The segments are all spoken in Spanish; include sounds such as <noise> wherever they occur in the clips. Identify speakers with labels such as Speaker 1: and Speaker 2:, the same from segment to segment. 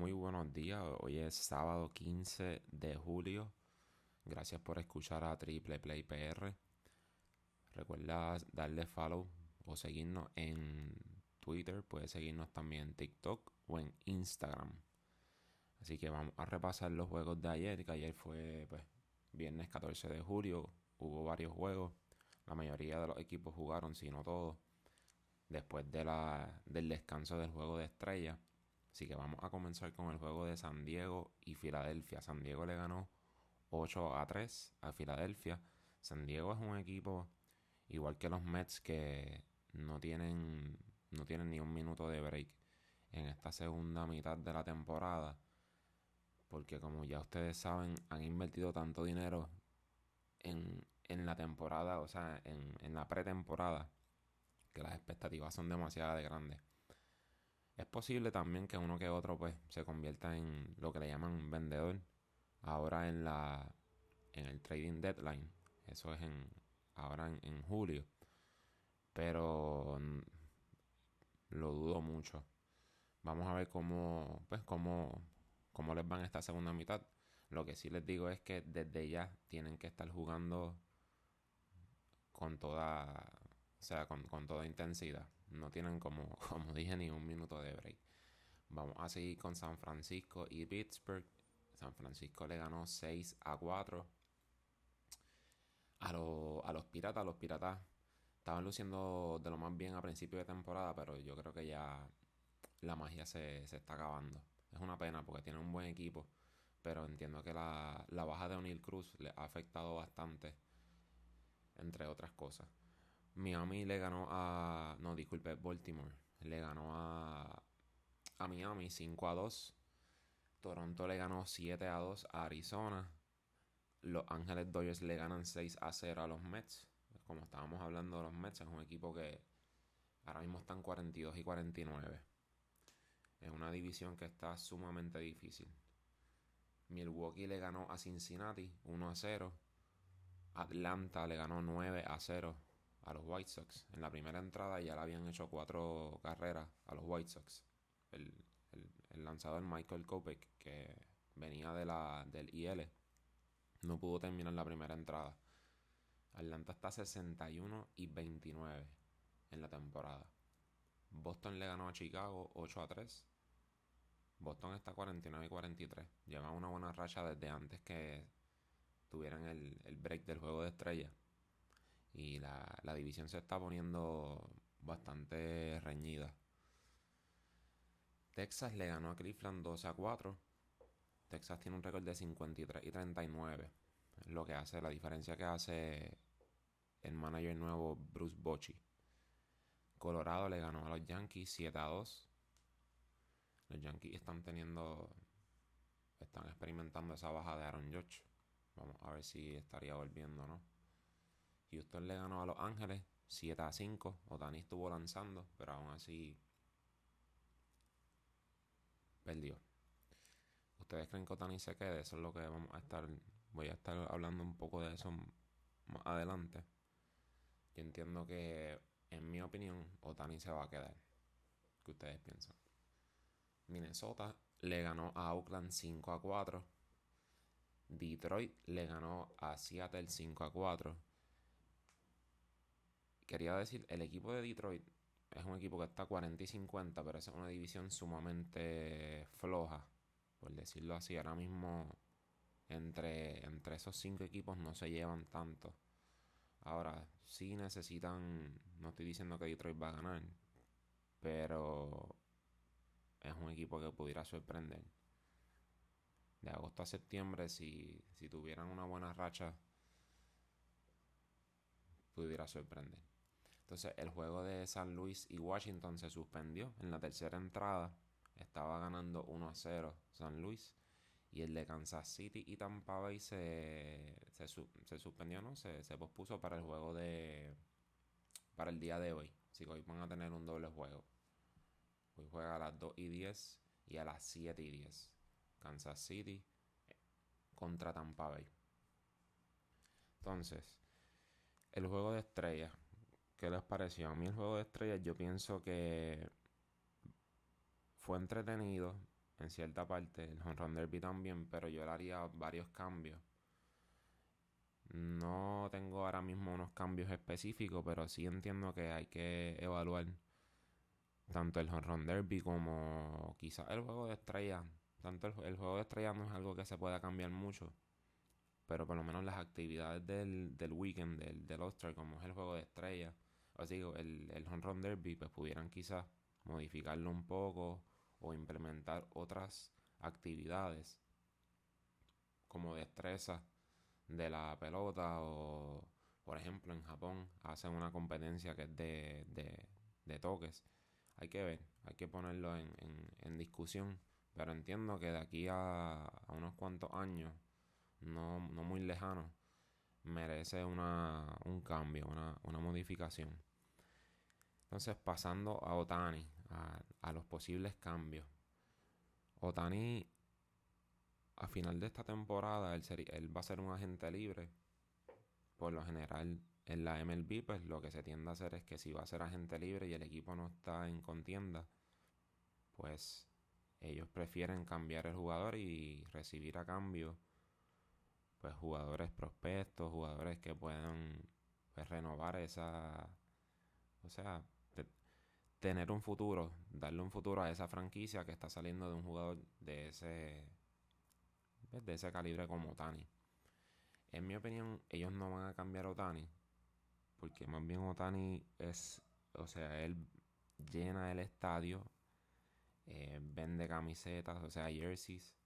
Speaker 1: Muy buenos días, hoy es sábado 15 de julio. Gracias por escuchar a Triple Play PR. Recuerda darle follow o seguirnos en Twitter, puedes seguirnos también en TikTok o en Instagram. Así que vamos a repasar los juegos de ayer, que ayer fue pues, viernes 14 de julio, hubo varios juegos, la mayoría de los equipos jugaron, si no todos, después de la, del descanso del juego de estrella. Así que vamos a comenzar con el juego de San Diego y Filadelfia. San Diego le ganó 8 a 3 a Filadelfia. San Diego es un equipo igual que los Mets que no tienen, no tienen ni un minuto de break en esta segunda mitad de la temporada. Porque como ya ustedes saben, han invertido tanto dinero en, en la temporada, o sea, en, en la pretemporada, que las expectativas son demasiado grandes. Es posible también que uno que otro pues se convierta en lo que le llaman vendedor ahora en la en el trading deadline. Eso es en ahora en, julio. Pero lo dudo mucho. Vamos a ver cómo pues cómo cómo les van esta segunda mitad. Lo que sí les digo es que desde ya tienen que estar jugando con toda o sea, con, con toda intensidad. No tienen, como, <laughs> como dije, ni un minuto de break. Vamos a seguir con San Francisco y Pittsburgh. San Francisco le ganó 6 a 4 a, a los Piratas. Los Piratas estaban luciendo de lo más bien a principio de temporada, pero yo creo que ya la magia se, se está acabando. Es una pena porque tiene un buen equipo, pero entiendo que la, la baja de O'Neill Cruz le ha afectado bastante, entre otras cosas. Miami le ganó a. No, disculpe, Baltimore. Le ganó a. A Miami 5 a 2. Toronto le ganó 7 a 2 a Arizona. Los Ángeles Dodgers le ganan 6 a 0 a los Mets. Como estábamos hablando de los Mets, es un equipo que ahora mismo están 42 y 49. Es una división que está sumamente difícil. Milwaukee le ganó a Cincinnati 1 a 0. Atlanta le ganó 9 a 0 a los White Sox. En la primera entrada ya le habían hecho cuatro carreras a los White Sox. El, lanzador Michael Kopech, que venía de la, del IL, no pudo terminar la primera entrada. Atlanta está 61 y 29 en la temporada. Boston le ganó a Chicago 8 a 3. Boston está 49 y 43. Lleva una buena racha desde antes que tuvieran el, el break del juego de estrellas y la, la división se está poniendo bastante reñida. Texas le ganó a Cleveland 12 a 4. Texas tiene un récord de 53 y 39. Lo que hace, la diferencia que hace el manager nuevo Bruce Bochy. Colorado le ganó a los Yankees 7 a 2. Los Yankees están teniendo. Están experimentando esa baja de Aaron Judge. Vamos a ver si estaría volviendo, ¿no? Houston le ganó a Los Ángeles 7 a 5. Otani estuvo lanzando, pero aún así perdió. ¿Ustedes creen que Otani se quede? Eso es lo que vamos a estar. Voy a estar hablando un poco de eso más adelante. Yo entiendo que, en mi opinión, Otani se va a quedar. ¿Qué ustedes piensan? Minnesota le ganó a Oakland 5 a 4. Detroit le ganó a Seattle 5 a 4 quería decir, el equipo de Detroit es un equipo que está 40 y 50, pero es una división sumamente floja, por decirlo así. Ahora mismo entre, entre esos cinco equipos no se llevan tanto. Ahora, sí necesitan, no estoy diciendo que Detroit va a ganar, pero es un equipo que pudiera sorprender. De agosto a septiembre, si, si tuvieran una buena racha, pudiera sorprender. Entonces el juego de San Luis y Washington se suspendió en la tercera entrada. Estaba ganando 1 a 0 San Luis. Y el de Kansas City y Tampa Bay se, se, suspendió, ¿no? Se, se, pospuso para el juego de... Para el día de hoy. Así que hoy van a tener un doble juego. Hoy juega a las 2 y 10 y a las 7 y 10. Kansas City contra Tampa Bay. Entonces, el juego de estrellas ¿Qué les pareció? A mí el juego de estrellas yo pienso que fue entretenido. en cierta parte, el Home Run Derby también, pero yo le haría varios cambios. No tengo ahora mismo unos cambios específicos, pero sí entiendo que hay que evaluar tanto el Home Run Derby como quizás el juego de estrellas. Tanto el, juego de estrellas no es algo que se pueda cambiar mucho, pero por lo menos las actividades del, del weekend, del, del All-Star, como es el juego de estrellas, o digo, el, el Home Run Derby, pues pudieran quizás modificarlo un poco o implementar otras actividades como destreza de la pelota o por ejemplo en Japón hacen una competencia que es de, de, toques. Hay que ver hay que ponerlo en, en, discusión pero entiendo que de aquí a, a unos cuantos años no, no muy lejanos merece una, un cambio una, una modificación entonces pasando a Otani a, los posibles cambios. Otani, a final de esta temporada, él, él va a ser un agente libre. Por lo general, en la MLB, pues lo que se tiende a hacer es que si va a ser agente libre y el equipo no está en contienda, pues ellos prefieren cambiar el jugador y recibir a cambio pues jugadores prospectos, jugadores que puedan pues, renovar esa o sea, tener un futuro, darle un futuro a esa franquicia que está saliendo de un jugador de ese pues, de ese calibre como Otani. En mi opinión, ellos no van a cambiar a Otani, porque más bien Otani es, o sea, él llena el estadio, eh, vende camisetas, o sea, jerseys,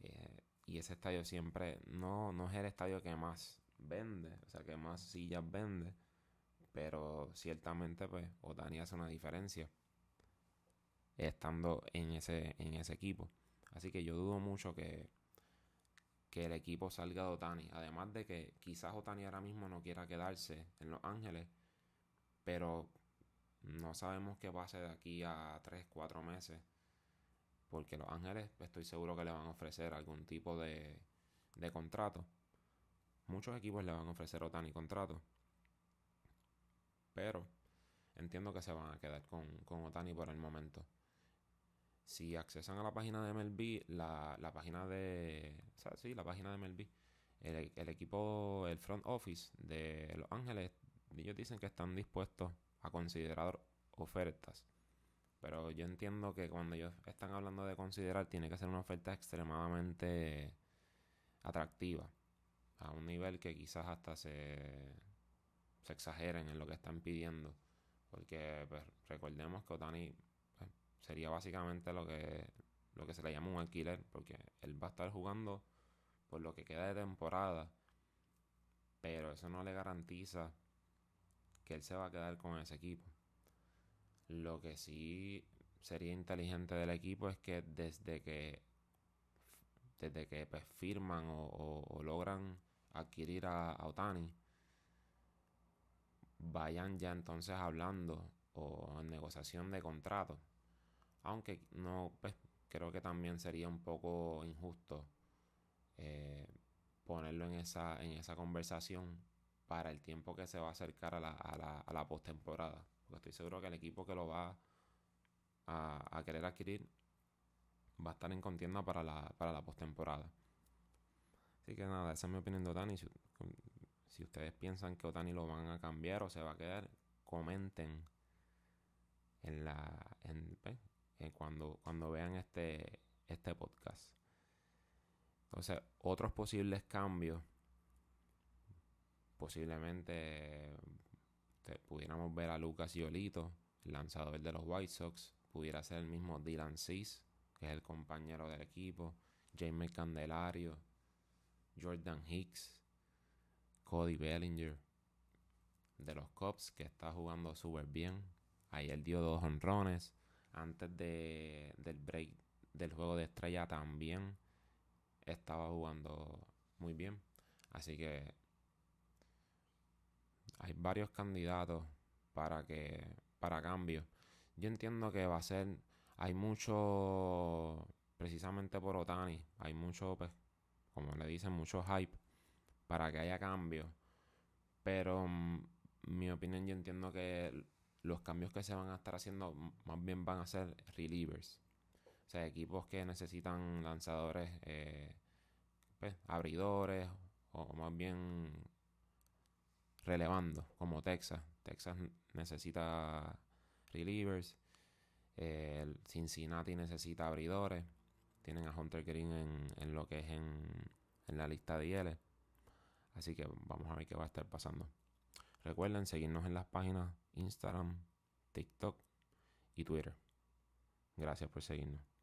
Speaker 1: eh, y ese estadio siempre no, no es el estadio que más vende, o sea, que más sillas vende pero ciertamente, pues, Otani hace una diferencia estando en ese, en ese equipo. Así que yo dudo mucho que, que el equipo salga de Otani. Además de que quizás Otani ahora mismo no quiera quedarse en Los Ángeles, pero no sabemos qué pase de aquí a 3, 4 meses. Porque Los Ángeles estoy seguro que le van a ofrecer algún tipo de, de contrato. Muchos equipos le van a ofrecer a Otani contrato. Pero entiendo que se van a quedar con, con Otani por el momento. Si accesan a la página de MLB, la, la página de. O sea, sí, la página de MLB. El, el, equipo, el front office de Los Ángeles, ellos dicen que están dispuestos a considerar ofertas. Pero yo entiendo que cuando ellos están hablando de considerar, tiene que ser una oferta extremadamente atractiva. A un nivel que quizás hasta se, se exageren en lo que están pidiendo. Porque pues, recordemos que Otani pues, sería básicamente lo que, lo que se le llama un alquiler. Porque él va a estar jugando por lo que queda de temporada. Pero eso no le garantiza que él se va a quedar con ese equipo. Lo que sí sería inteligente del equipo es que desde que desde que pues, firman o, logran adquirir a Otani, vayan ya entonces hablando o en negociación de contrato. Aunque no, pues creo que también sería un poco injusto eh, ponerlo en esa, en esa conversación para el tiempo que se va a acercar a la, a la, a la postemporada. Porque estoy seguro que el equipo que lo va a, querer adquirir va a estar en contienda para la, para la postemporada. Así que nada, esa es mi opinión de. Si ustedes piensan que Otani lo van a cambiar o se va a quedar, comenten en la en, pues, cuando, cuando vean este, este podcast. Entonces, otros posibles cambios, posiblemente pudiéramos ver a Lucas Yolito, el lanzador de los White Sox, pudiera ser el mismo Dylan Cease, que es el compañero del equipo, James Candelario, Jordan Hicks, Cody Bellinger de los Cubs, que está jugando súper bien. Ayer dio dos honrones. Antes de, del break del juego de estrella también estaba jugando muy bien. Así que hay varios candidatos para que para cambio. Yo entiendo que va a ser hay mucho precisamente por Otani, hay mucho pues, como le dicen mucho hype para que haya cambios. Pero mm, mi opinión yo entiendo que los cambios que se van a estar haciendo más bien van a ser relievers. O sea, equipos que necesitan lanzadores, eh, pues, abridores, o más bien relevando, como Texas. Texas necesita relievers. Cincinnati necesita abridores. Tienen a Hunter Green en, lo que es en, en la lista de. Así que vamos a ver qué va a estar pasando. Recuerden seguirnos en las páginas Instagram, TikTok y Twitter. Gracias por seguirnos.